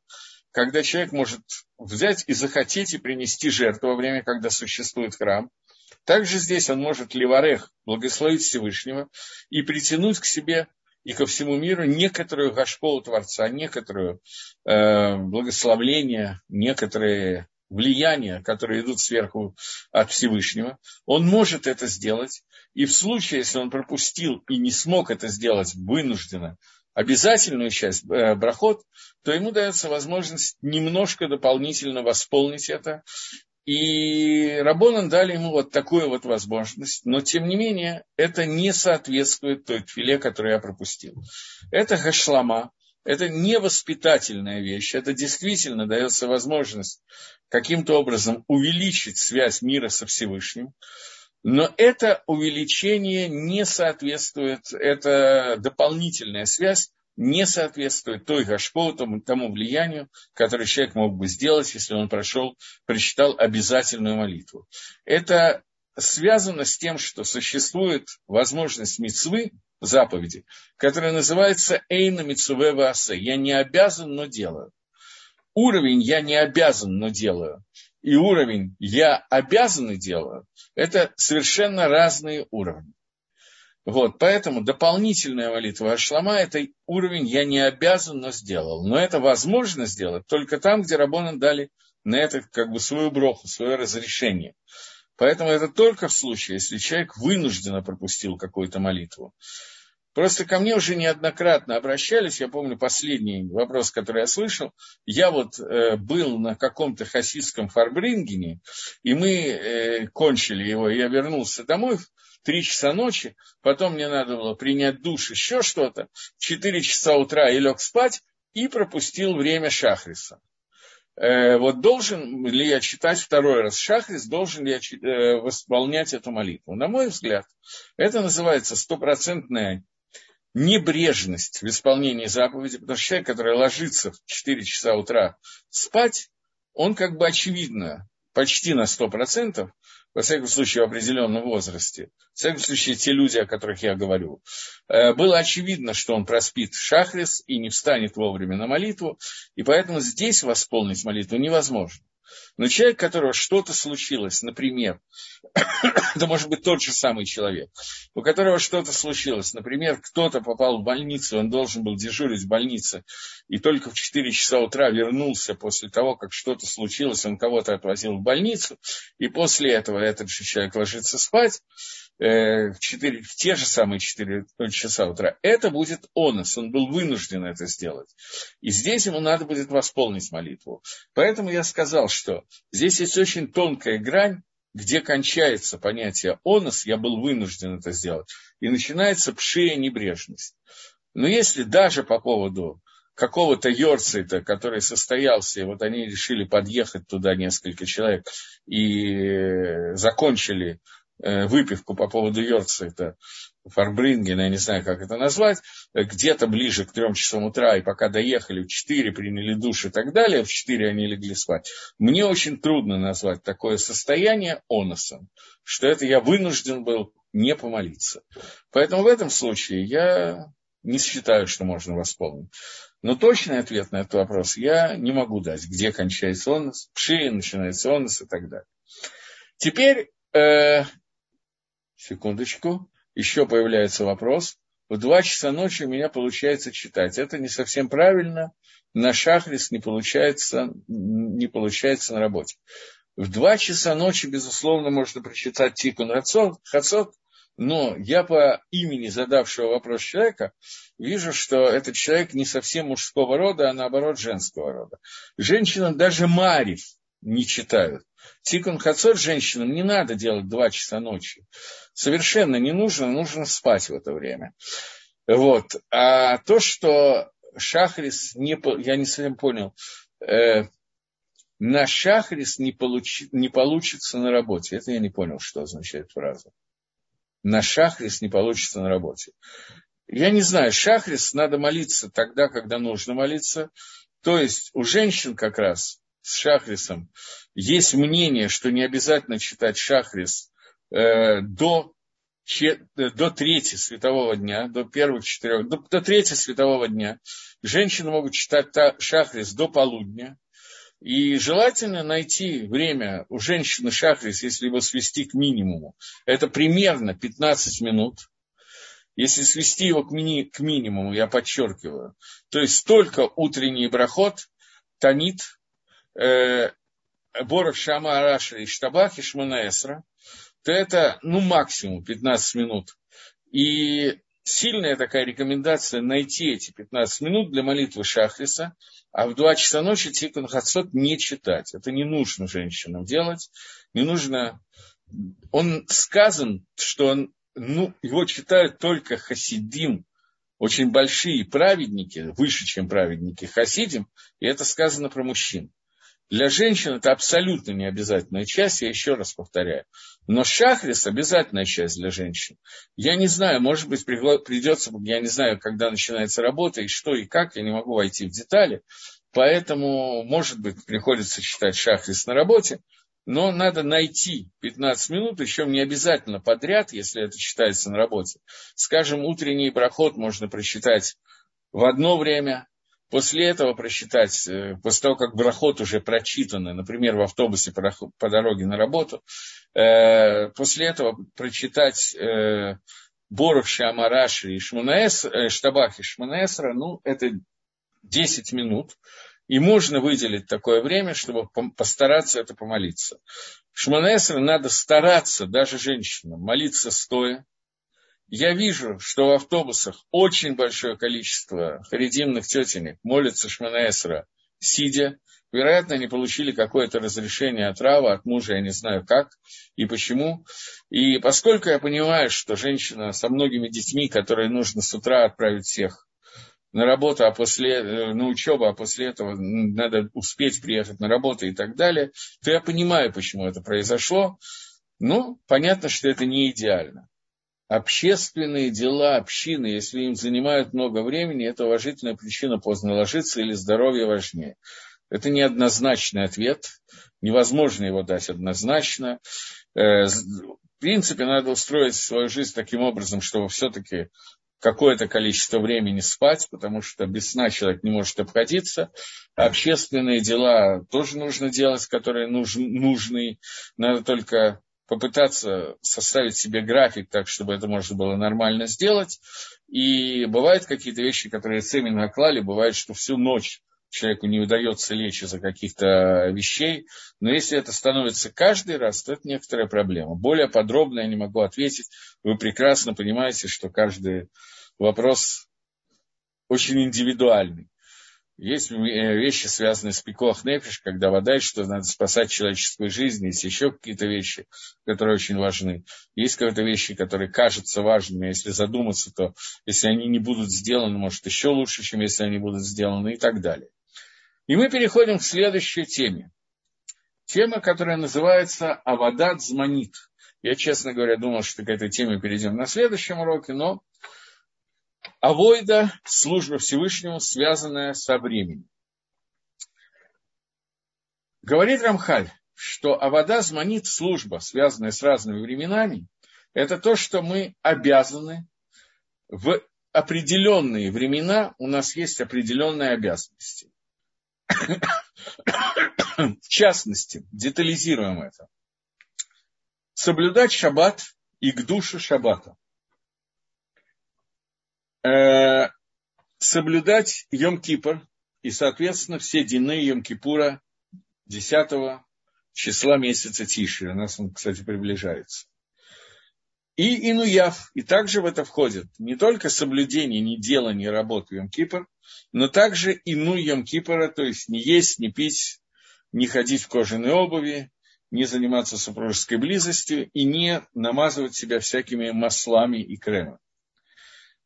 когда человек может взять и захотеть и принести жертву во время, когда существует храм – также здесь он может Леварех благословить Всевышнего и притянуть к себе и ко всему миру некоторую гашполу Творца, некоторую э, благословление, некоторые влияния, которые идут сверху от Всевышнего. Он может это сделать. И в случае, если он пропустил и не смог это сделать вынужденно, обязательную часть э, брахот, то ему дается возможность немножко дополнительно восполнить это и Рабонан дали ему вот такую вот возможность, но тем не менее это не соответствует той тфиле, которую я пропустил. Это хашлама, это не воспитательная вещь, это действительно дается возможность каким-то образом увеличить связь мира со Всевышним, но это увеличение не соответствует, это дополнительная связь, не соответствует той гашпо, тому, тому влиянию, которое человек мог бы сделать, если он прошел, прочитал обязательную молитву. Это связано с тем, что существует возможность мецвы, заповеди, которая называется Эйна Мицуве Ваасе. Я не обязан, но делаю. Уровень я не обязан, но делаю. И уровень я обязан и делаю. Это совершенно разные уровни. Вот, поэтому дополнительная молитва Ашлама – это уровень «я не обязан, но сделал». Но это возможно сделать только там, где Рабонан дали на это как бы свою броху, свое разрешение. Поэтому это только в случае, если человек вынужденно пропустил какую-то молитву. Просто ко мне уже неоднократно обращались, я помню последний вопрос, который я слышал, я вот э, был на каком-то хасидском фарбрингене, и мы э, кончили его, я вернулся домой, три часа ночи, потом мне надо было принять душ, еще что-то, четыре часа утра я лег спать и пропустил время Шахриса. Э, вот должен ли я читать второй раз Шахрис, должен ли я э, восполнять эту молитву? На мой взгляд, это называется стопроцентная небрежность в исполнении заповеди, потому что человек, который ложится в 4 часа утра спать, он как бы очевидно, почти на 100%, во всяком случае, в определенном возрасте, в всяком случае, те люди, о которых я говорю, э, было очевидно, что он проспит шахрис и не встанет вовремя на молитву, и поэтому здесь восполнить молитву невозможно. Но человек, которого что-то случилось, например, это может быть тот же самый человек, у которого что-то случилось, например, кто-то попал в больницу, он должен был дежурить в больнице, и только в 4 часа утра вернулся после того, как что-то случилось, он кого-то отвозил в больницу, и после этого этот же человек ложится спать, в, 4, в те же самые 4 часа утра, это будет онос, он был вынужден это сделать. И здесь ему надо будет восполнить молитву. Поэтому я сказал, что здесь есть очень тонкая грань, где кончается понятие онос, я был вынужден это сделать, и начинается пшия небрежность. Но если даже по поводу какого-то Йорцита, который состоялся, и вот они решили подъехать туда несколько человек и закончили Э, выпивку по поводу Йорцета, Фарбрингена, я не знаю, как это назвать, где-то ближе к трем часам утра, и пока доехали в четыре, приняли душ и так далее, в четыре они легли спать. Мне очень трудно назвать такое состояние оносом, что это я вынужден был не помолиться. Поэтому в этом случае я не считаю, что можно восполнить. Но точный ответ на этот вопрос я не могу дать, где кончается онос, пши, начинается онос и так далее. Теперь э, секундочку, еще появляется вопрос. В два часа ночи у меня получается читать. Это не совсем правильно. На шахрис не получается, не получается на работе. В два часа ночи, безусловно, можно прочитать Тикун Хацот, но я по имени задавшего вопрос человека вижу, что этот человек не совсем мужского рода, а наоборот женского рода. Женщина даже Марив не читают. Тикун Хацот женщинам не надо делать два часа ночи. Совершенно не нужно, нужно спать в это время. Вот. А то, что Шахрис не... Я не совсем понял. Э, на Шахрис не, получи, не получится на работе. Это я не понял, что означает фраза. На Шахрис не получится на работе. Я не знаю, Шахрис надо молиться тогда, когда нужно молиться. То есть у женщин как раз с Шахрисом, есть мнение, что не обязательно читать Шахрис э, до, че, до трети светового дня, до первых четырех, до, до трети светового дня. Женщины могут читать та, Шахрис до полудня. И желательно найти время у женщины Шахрис, если его свести к минимуму. Это примерно 15 минут. Если свести его к, мини, к минимуму, я подчеркиваю, то есть только утренний брахот, танит, э, Боров Шама Араша и Штабах и Шманаэсра, то это, ну, максимум 15 минут. И сильная такая рекомендация найти эти 15 минут для молитвы Шахриса, а в 2 часа ночи Тикун Хацот не читать. Это не нужно женщинам делать. Не нужно... Он сказан, что он, ну, его читают только хасидим, очень большие праведники, выше, чем праведники хасидим, и это сказано про мужчин. Для женщин это абсолютно не обязательная часть, я еще раз повторяю. Но шахрис – обязательная часть для женщин. Я не знаю, может быть, придется, я не знаю, когда начинается работа, и что, и как, я не могу войти в детали. Поэтому, может быть, приходится читать шахрис на работе, но надо найти 15 минут, еще не обязательно подряд, если это читается на работе. Скажем, утренний проход можно прочитать в одно время, После этого просчитать, э, после того, как брахот уже прочитаны, например, в автобусе по дороге на работу, э, после этого прочитать э, Боров Шамараши и Шманаэс, Штабах и Шманаэсра, ну, это 10 минут. И можно выделить такое время, чтобы постараться это помолиться. Шманаэсра надо стараться, даже женщинам, молиться стоя, я вижу, что в автобусах очень большое количество харидимных тетенек молятся Шманаэсра, сидя. Вероятно, они получили какое-то разрешение от Рава, от мужа, я не знаю как и почему. И поскольку я понимаю, что женщина со многими детьми, которые нужно с утра отправить всех на работу, а после, э, на учебу, а после этого надо успеть приехать на работу и так далее, то я понимаю, почему это произошло. Ну, понятно, что это не идеально общественные дела общины, если им занимают много времени, это уважительная причина поздно ложиться или здоровье важнее. Это неоднозначный ответ, невозможно его дать однозначно. Э, в принципе, надо устроить свою жизнь таким образом, чтобы все-таки какое-то количество времени спать, потому что без сна человек не может обходиться. Общественные дела тоже нужно делать, которые нужны. Надо только попытаться составить себе график так, чтобы это можно было нормально сделать. И бывают какие-то вещи, которые цеми наклали, бывает, что всю ночь человеку не удается лечь из-за каких-то вещей, но если это становится каждый раз, то это некоторая проблема. Более подробно я не могу ответить. Вы прекрасно понимаете, что каждый вопрос очень индивидуальный. Есть э, вещи, связанные с пикох нефиш, когда вода, что надо спасать человеческую жизнь, есть еще какие-то вещи, которые очень важны. Есть какие-то вещи, которые кажутся важными, если задуматься, то если они не будут сделаны, может, еще лучше, чем если они будут сделаны и так далее. И мы переходим к следующей теме. Тема, которая называется «Авадат зманит». Я, честно говоря, думал, что к этой теме перейдем на следующем уроке, но Авойда, служба Всевышнему, связанная со временем. Говорит Рамхаль, что Авода зманит служба, связанная с разными временами, это то, что мы обязаны в определенные времена, у нас есть определенные обязанности. В частности, детализируем это. Соблюдать шаббат и к душу шаббата. Э, соблюдать Йом-Кипр и, соответственно, все дины Йом-Кипура 10 числа месяца Тиши. У нас он, кстати, приближается. И Инуяв. И также в это входит не только соблюдение, не делание работы Йом-Кипр, но также Ину Йом-Кипра, то есть не есть, не пить, не ходить в кожаной обуви, не заниматься супружеской близостью и не намазывать себя всякими маслами и кремом.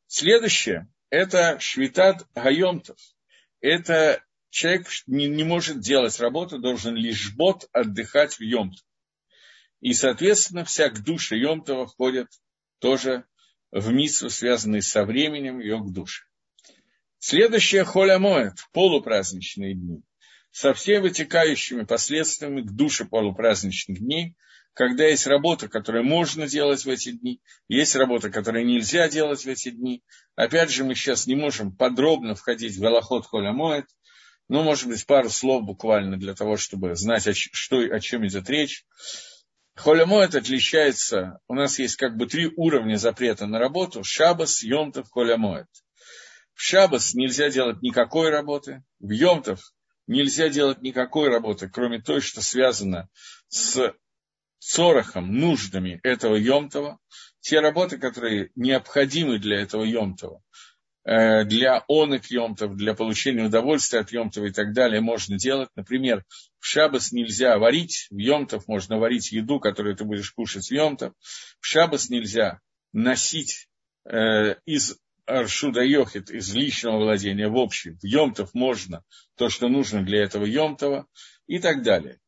Следующее – это швитат гайомтов. Это человек не, не может делать работу, должен лишь бот отдыхать в Йомтов. И, соответственно, вся к душе Йомтова входит тоже в миссу, связанную со временем ее к душе. Следующее холя моет, полупраздничные дни, со всеми вытекающими последствиями к душе полупраздничных дней, когда есть работа, которую можно делать в эти дни, есть работа, которую нельзя делать в эти дни. Опять же, мы сейчас не можем подробно входить в Галахот Холя Моет, но, может быть, пару слов буквально для того, чтобы знать, о, что, о чем идет речь. Холямоэт отличается, у нас есть как бы три уровня запрета на работу, шабас, йомтов, холямоэт. В шабас нельзя делать никакой работы, в йомтов нельзя делать никакой работы, кроме той, что связано с цорохом, нуждами этого Йомтова, те работы, которые необходимы для этого Йомтова, э, для онок Йомтов, для получения удовольствия от Йомтова и так далее можно делать. Например, в Шабас нельзя варить, в Йомтов можно варить еду, которую ты будешь кушать в Йомтов. В Шабас нельзя носить э, из Аршуда Йохит, из личного владения в общий. В Йомтов можно то, что нужно для этого Йомтова и так далее.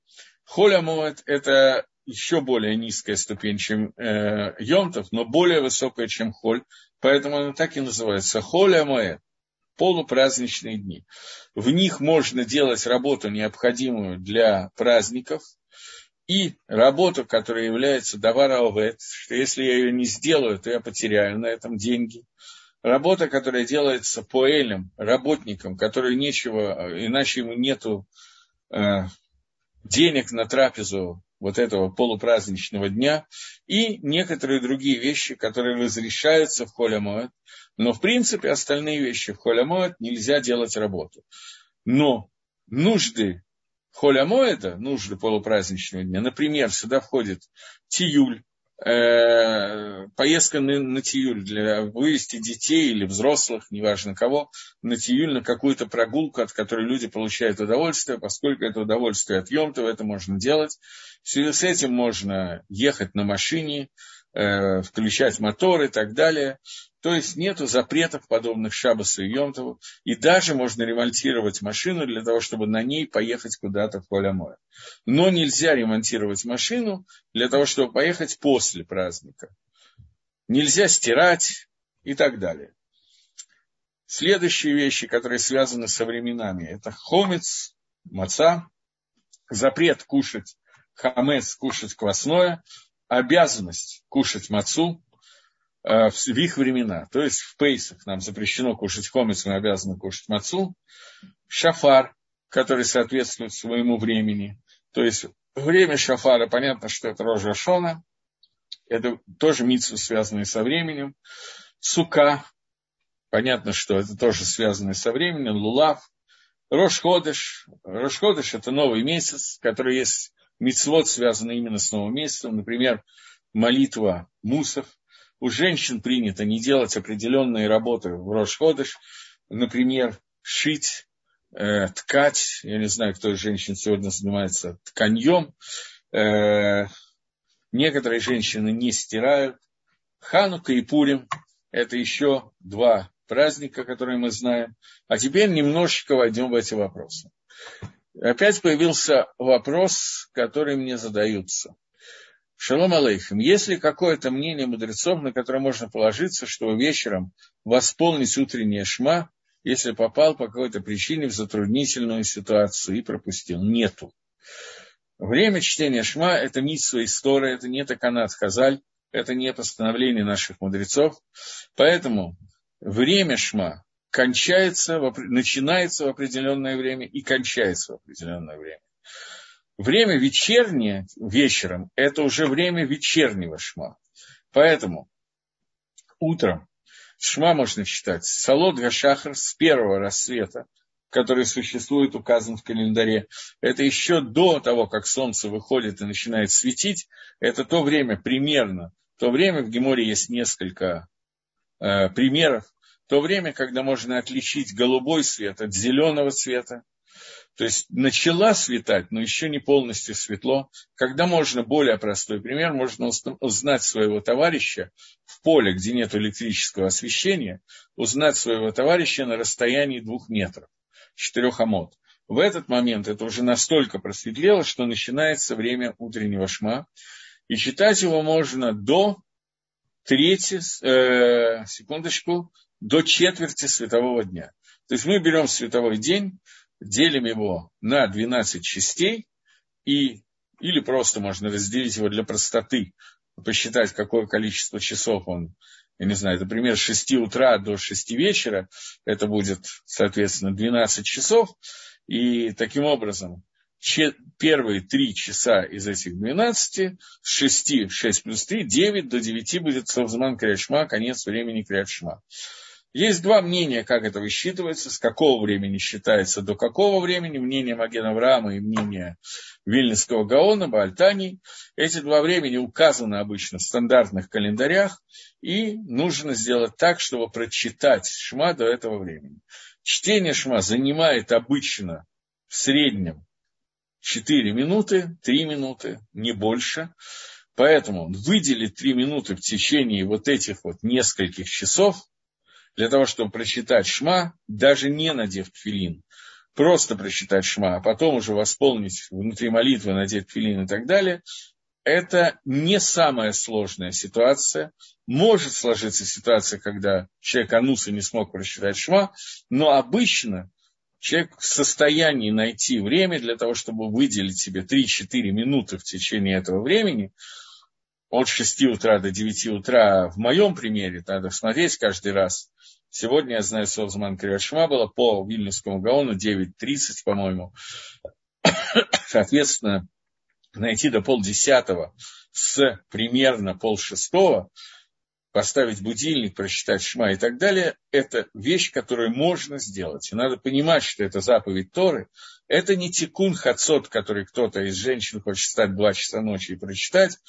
Холя Моэт – это еще более низкая ступень, чем э, Йомтов, но более высокая, чем Холь. Поэтому она так и называется Холь Амоэ, полупраздничные дни. В них можно делать работу, необходимую для праздников, и работу, которая является давара овет, что если я ее не сделаю, то я потеряю на этом деньги. Работа, которая делается по элям, работникам, которые нечего, иначе ему нету э, денег на трапезу вот этого полупраздничного дня и некоторые другие вещи, которые разрешаются в Холямоэт. Но, в принципе, остальные вещи в Холямоэт нельзя делать работу. Но нужды Холямоэта, нужды полупраздничного дня, например, сюда входит тиюль, э, поездка на, на Тиюль для вывести детей или взрослых, неважно кого, на Тиюль, на какую-то прогулку, от которой люди получают удовольствие, поскольку это удовольствие от Йомтова, это можно делать. В связи с этим можно ехать на машине, э, включать мотор и так далее. То есть нет запретов, подобных Шабасу и Йомтову. И даже можно ремонтировать машину для того, чтобы на ней поехать куда-то в Холямоя. Но нельзя ремонтировать машину для того, чтобы поехать после праздника. Нельзя стирать и так далее. Следующие вещи, которые связаны со временами, это хомец, маца, запрет кушать хамец, кушать квасное, обязанность кушать мацу, э, в их времена. То есть в Пейсах нам запрещено кушать хомец, мы обязаны кушать мацу. Шафар, который соответствует своему времени. То есть время шафара, понятно, что это рожа Шона. Это тоже митсу, связанные со временем. Сука, понятно, что это тоже связано со временем. Лулав. Рошходыш. Рошходыш – это новый месяц, который есть мицвод, связанный именно с новым месяцем. Например, молитва мусов. У женщин принято не делать определенные работы в Рошходыш. Например, шить, э, ткать. Я не знаю, кто из женщин сегодня занимается тканьем. Э, некоторые женщины не стирают. Ханука и Пурим – это еще два праздника, которые мы знаем. А теперь немножечко войдем в эти вопросы. Опять появился вопрос, который мне задаются. Шалом алейхим. Есть ли какое-то мнение мудрецов, на которое можно положиться, чтобы вечером восполнить утреннее шма, если попал по какой-то причине в затруднительную ситуацию и пропустил? Нету. Время чтения шма – это митсва история, это не таканат хазаль, это не постановление наших мудрецов. Поэтому время шма кончается, начинается в определенное время и кончается в определенное время. Время вечернее, вечером, это уже время вечернего шма. Поэтому утром шма можно читать Салот Гашахар с первого рассвета, который существует, указан в календаре. Это еще до того, как солнце выходит и начинает светить. Это то время примерно, то время в Геморе есть несколько э, примеров, то время, когда можно отличить голубой свет от зеленого цвета, то есть начала светать, но еще не полностью светло. Когда можно, более простой пример, можно узнать своего товарища в поле, где нет электрического освещения, узнать своего товарища на расстоянии двух метров, четырех амод. В этот момент это уже настолько просветлело, что начинается время утреннего шма, и читать его можно до трети, э, секундочку, до четверти светового дня. То есть мы берем световой день, делим его на 12 частей, и, или просто можно разделить его для простоты, посчитать, какое количество часов он, я не знаю, например, с 6 утра до 6 вечера, это будет, соответственно, 12 часов, и таким образом первые три часа из этих 12, с 6, 6 плюс 3, 9 до 9 будет Совзман Крячма, конец времени Крячма. Есть два мнения, как это высчитывается, с какого времени считается, до какого времени, мнение Магена Авраама и мнение Вильнинского Гаона, Бальтани. Эти два времени указаны обычно в стандартных календарях, и нужно сделать так, чтобы прочитать Шма до этого времени. Чтение Шма занимает обычно в среднем 4 минуты, 3 минуты, не больше. Поэтому выделить 3 минуты в течение вот этих вот нескольких часов – для того, чтобы прочитать шма, даже не надев тфилин, просто прочитать шма, а потом уже восполнить внутри молитвы, надеть тфилин и так далее, это не самая сложная ситуация. Может сложиться ситуация, когда человек ануса не смог прочитать шма, но обычно человек в состоянии найти время для того, чтобы выделить себе 3-4 минуты в течение этого времени, от 6 утра до 9 утра, в моем примере, надо смотреть каждый раз. Сегодня, я знаю, Солзман Кривашма было по Вильнюсскому Гаону 9.30, по-моему. Соответственно, найти до полдесятого с примерно полшестого, поставить будильник, прочитать шма и так далее, это вещь, которую можно сделать. И надо понимать, что это заповедь Торы. Это не тикун хацот, который кто-то из женщин хочет встать в 2 часа ночи и прочитать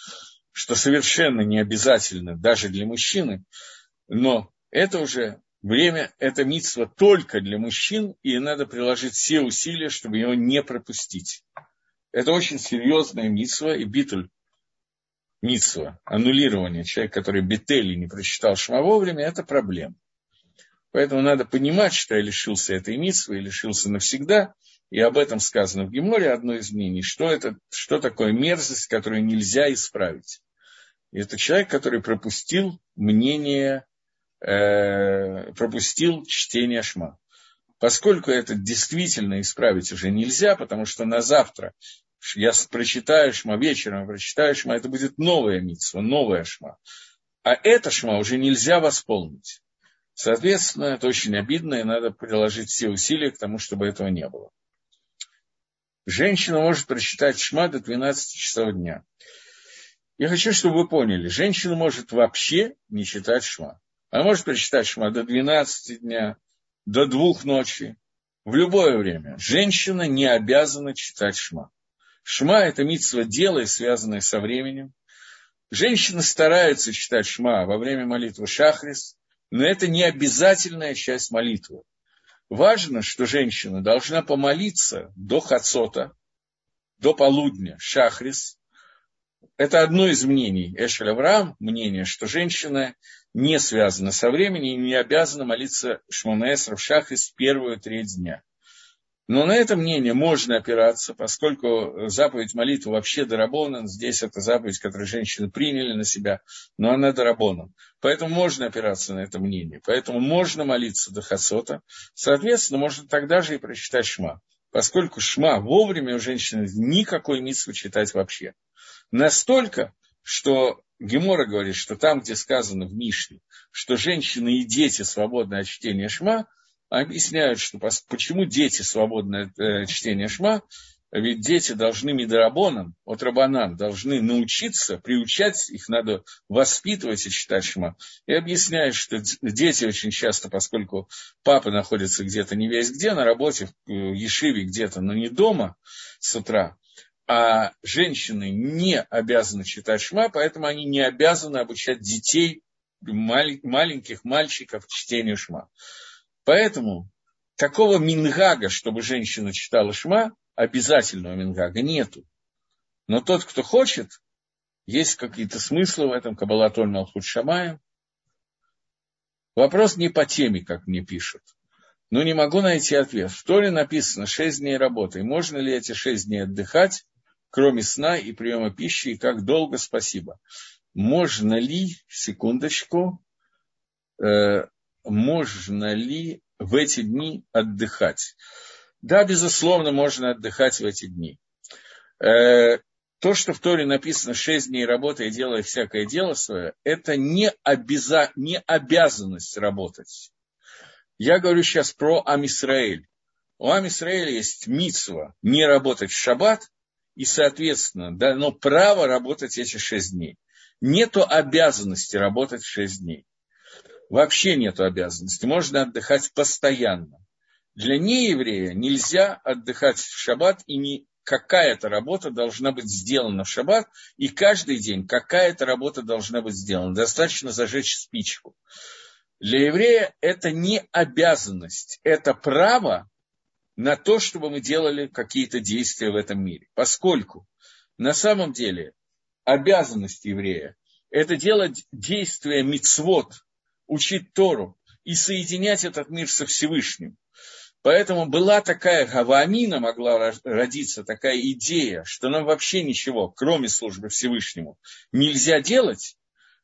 что совершенно не обязательно даже для мужчины, но это уже время, это митство только для мужчин, и надо приложить все усилия, чтобы его не пропустить. Это очень серьезная митство, и битуль митство, аннулирование человека, который бетели не прочитал шма вовремя, это проблема. Поэтому надо понимать, что я лишился этой митсвы и лишился навсегда, и об этом сказано в Геморе, одно из мнений, что, это, что такое мерзость, которую нельзя исправить. И это человек, который пропустил мнение, э, пропустил чтение Шма. Поскольку это действительно исправить уже нельзя, потому что на завтра я прочитаю Шма вечером, прочитаю Шма, это будет новая митсва, новая Шма. А это шма уже нельзя восполнить. Соответственно, это очень обидно, и надо приложить все усилия к тому, чтобы этого не было. Женщина может прочитать шма до 12 часов дня. Я хочу, чтобы вы поняли, женщина может вообще не читать шма. Она может прочитать шма до 12 дня, до двух ночи, в любое время. Женщина не обязана читать шма. Шма – это митсва дела, связанное со временем. Женщина старается читать шма во время молитвы шахрис, но это не обязательная часть молитвы. Важно, что женщина должна помолиться до хацота, до полудня, шахрис. Это одно из мнений Эшель Авраам, мнение, что женщина не связана со временем и не обязана молиться Шмонаэсра в шахрис первую треть дня. Но на это мнение можно опираться, поскольку заповедь молитвы вообще дарабонан, здесь это заповедь, которую женщины приняли на себя, но она дарабонан. Поэтому можно опираться на это мнение. Поэтому можно молиться до хасота. Соответственно, можно тогда же и прочитать шма. Поскольку шма вовремя у женщины никакой митсвы читать вообще. Настолько, что Гемора говорит, что там, где сказано в Мишне, что женщины и дети свободны от чтения шма, объясняют, что почему дети свободны от э, чтения шма, ведь дети должны медорабоном, от рабанан, должны научиться, приучать, их надо воспитывать и читать шма. И объясняют, что дети очень часто, поскольку папа находится где-то не весь где, на работе, в э, Ешиве где-то, но не дома с утра, а женщины не обязаны читать шма, поэтому они не обязаны обучать детей, маленьких мальчиков чтению шма. Поэтому такого мингага, чтобы женщина читала шма, обязательного мингага нету. Но тот, кто хочет, есть какие-то смыслы в этом, Кабалатоль Малхут Шамая. Вопрос не по теме, как мне пишут. Но не могу найти ответ. В Торе написано 6 дней работы. И можно ли эти 6 дней отдыхать, кроме сна и приема пищи, и как долго, спасибо. Можно ли, секундочку, э, можно ли в эти дни отдыхать? Да, безусловно, можно отдыхать в эти дни. Э, то, что в Торе написано «шесть дней работы и делая всякое дело свое», это не, обяза... не обязанность работать. Я говорю сейчас про Амисраэль. У Амисраэля есть митсва не работать в шаббат, и, соответственно, дано право работать эти шесть дней. Нету обязанности работать шесть дней вообще нет обязанности. Можно отдыхать постоянно. Для нееврея нельзя отдыхать в шаббат, и не какая-то работа должна быть сделана в шаббат, и каждый день какая-то работа должна быть сделана. Достаточно зажечь спичку. Для еврея это не обязанность, это право на то, чтобы мы делали какие-то действия в этом мире. Поскольку на самом деле обязанность еврея – это делать действия мицвод, учить Тору и соединять этот мир со Всевышним. Поэтому была такая гавамина, могла родиться такая идея, что нам вообще ничего, кроме службы Всевышнему, нельзя делать.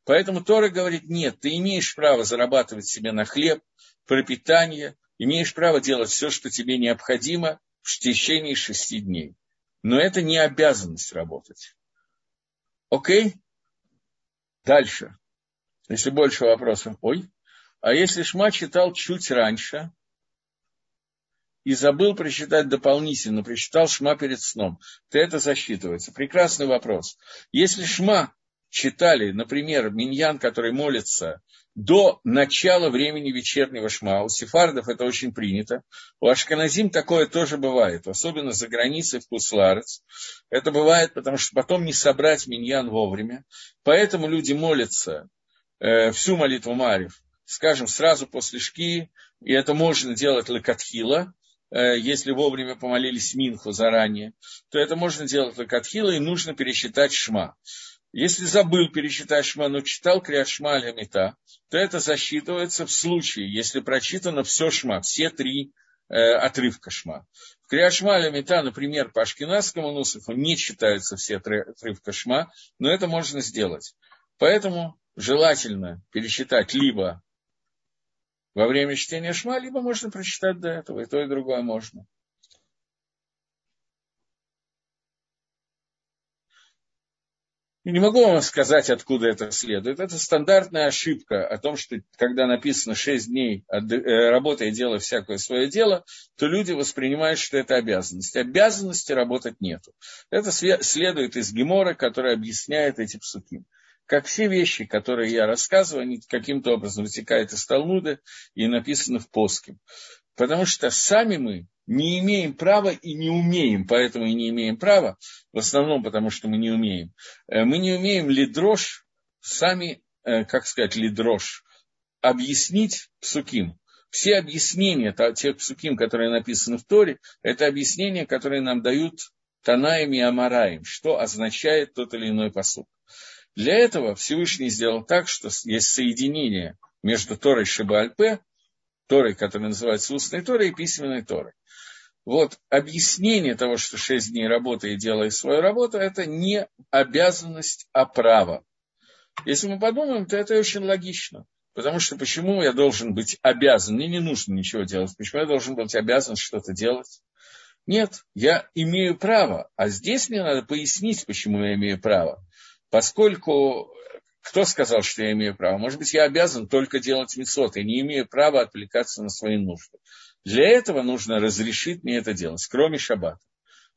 Поэтому Тора говорит, нет, ты имеешь право зарабатывать себе на хлеб, пропитание, имеешь право делать все, что тебе необходимо в течение шести дней. Но это не обязанность работать. Окей? Дальше. Если больше вопросов, ой. А если Шма читал чуть раньше и забыл прочитать дополнительно, прочитал Шма перед сном, то это засчитывается. Прекрасный вопрос. Если Шма читали, например, миньян, который молится до начала времени вечернего шма. У сефардов это очень принято. У ашканазим такое тоже бывает, особенно за границей в Кусларец. Это бывает, потому что потом не собрать миньян вовремя. Поэтому люди молятся э, всю молитву Марив, скажем, сразу после шки, и это можно делать лекатхила, э, если вовремя помолились Минху заранее, то это можно делать лекатхила, и нужно пересчитать шма. Если забыл пересчитать шма, но читал криат шма мета, то это засчитывается в случае, если прочитано все шма, все три э, отрывка шма. В Криашма Мета, например, по Ашкинадскому Нусаху не читаются все три отрывка шма, но это можно сделать. Поэтому желательно пересчитать либо во время чтения шма, либо можно прочитать до этого, и то, и другое можно. не могу вам сказать, откуда это следует. Это стандартная ошибка о том, что когда написано шесть дней э, работая, делая всякое свое дело, то люди воспринимают, что это обязанность. Обязанности работать нету. Это следует из Гемора, который объясняет эти псуки. Как все вещи, которые я рассказываю, они каким-то образом вытекают из Талмуда и написаны в Поске. Потому что сами мы не имеем права и не умеем, поэтому и не имеем права, в основном потому, что мы не умеем. Э, мы не умеем лидрош, сами, э, как сказать, лидрош, объяснить псуким. Все объяснения тех псуким, которые написаны в Торе, это объяснения, которые нам дают Танаем и Амараем, что означает тот или иной посуд. Для этого Всевышний сделал так, что есть соединение между Торой Шибальпе, Торой, которая называется устной Торой, и письменной Торой. Вот объяснение того, что шесть дней работы и делай свою работу, это не обязанность, а право. Если мы подумаем, то это очень логично. Потому что почему я должен быть обязан? Мне не нужно ничего делать. Почему я должен быть обязан что-то делать? Нет, я имею право. А здесь мне надо пояснить, почему я имею право. Поскольку кто сказал, что я имею право? Может быть, я обязан только делать мецот, и не имею права отвлекаться на свои нужды. Для этого нужно разрешить мне это делать, кроме шаббата.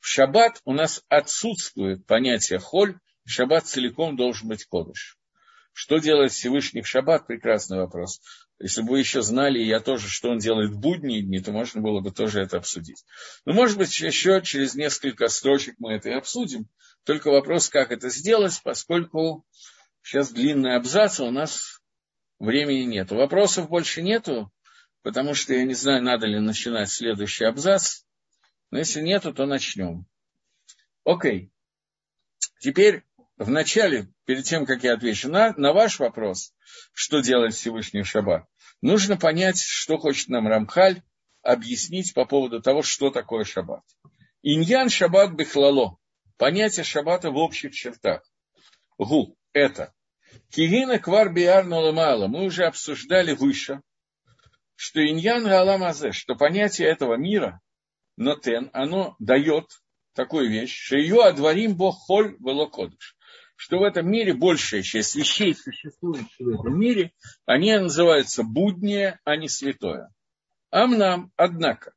В шаббат у нас отсутствует понятие холь, шаббат целиком должен быть кодыш. Что делает Всевышний в шаббат? Прекрасный вопрос. Если бы вы еще знали, я тоже, что он делает в будние дни, то можно было бы тоже это обсудить. Но, может быть, еще через несколько строчек мы это и обсудим. Только вопрос, как это сделать, поскольку сейчас длинный абзац, а у нас времени нет. Вопросов больше нету потому что я не знаю, надо ли начинать следующий абзац, но если нету, то начнем. Окей. Теперь в начале, перед тем, как я отвечу на, на ваш вопрос, что делает Всевышний Шаббат, нужно понять, что хочет нам Рамхаль объяснить по поводу того, что такое Шаббат. Иньян Шаббат Бехлало. Понятие Шаббата в общих чертах. Гу – это. Кигина Квар Биар Мы уже обсуждали выше, что иньян галамазе, что понятие этого мира, нотен, оно дает такую вещь, что ее одворим Бог холь велокодыш, что в этом мире большая часть вещей, существующих в этом мире, они называются будние, а не святое. Амнам, однако,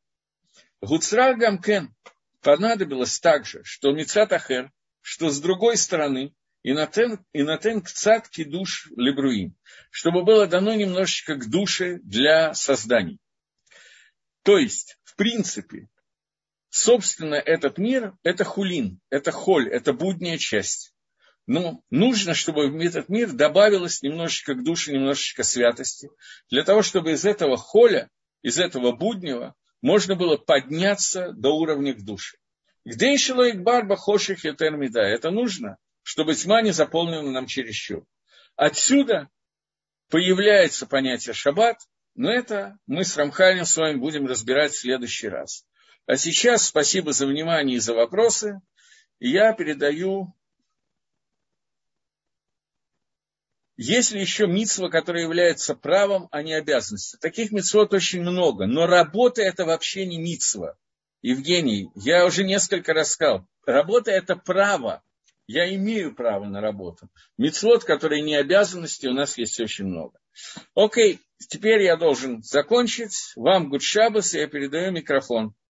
Гуцра Гамкен понадобилось также, что Мицатахер, что с другой стороны, и натен, кцат кидуш лебруим, чтобы было дано немножечко к душе для созданий. То есть, в принципе, собственно, этот мир – это хулин, это холь, это будняя часть. Но нужно, чтобы в этот мир добавилось немножечко к душе, немножечко святости, для того, чтобы из этого холя, из этого буднего, можно было подняться до уровня к душе. Где еще барба хоших и? Это нужно чтобы тьма не заполнила нам чересчур. Отсюда появляется понятие шаббат, но это мы с Рамхалем с вами будем разбирать в следующий раз. А сейчас спасибо за внимание и за вопросы. И я передаю... Есть ли еще митцва, которая является правом, а не обязанностью? Таких митцвот очень много, но работа это вообще не митцва. Евгений, я уже несколько раз сказал, работа это право, я имею право на работу. Мецвод, которые не обязанности, у нас есть очень много. Окей, теперь я должен закончить. Вам Гудшабас, я передаю микрофон.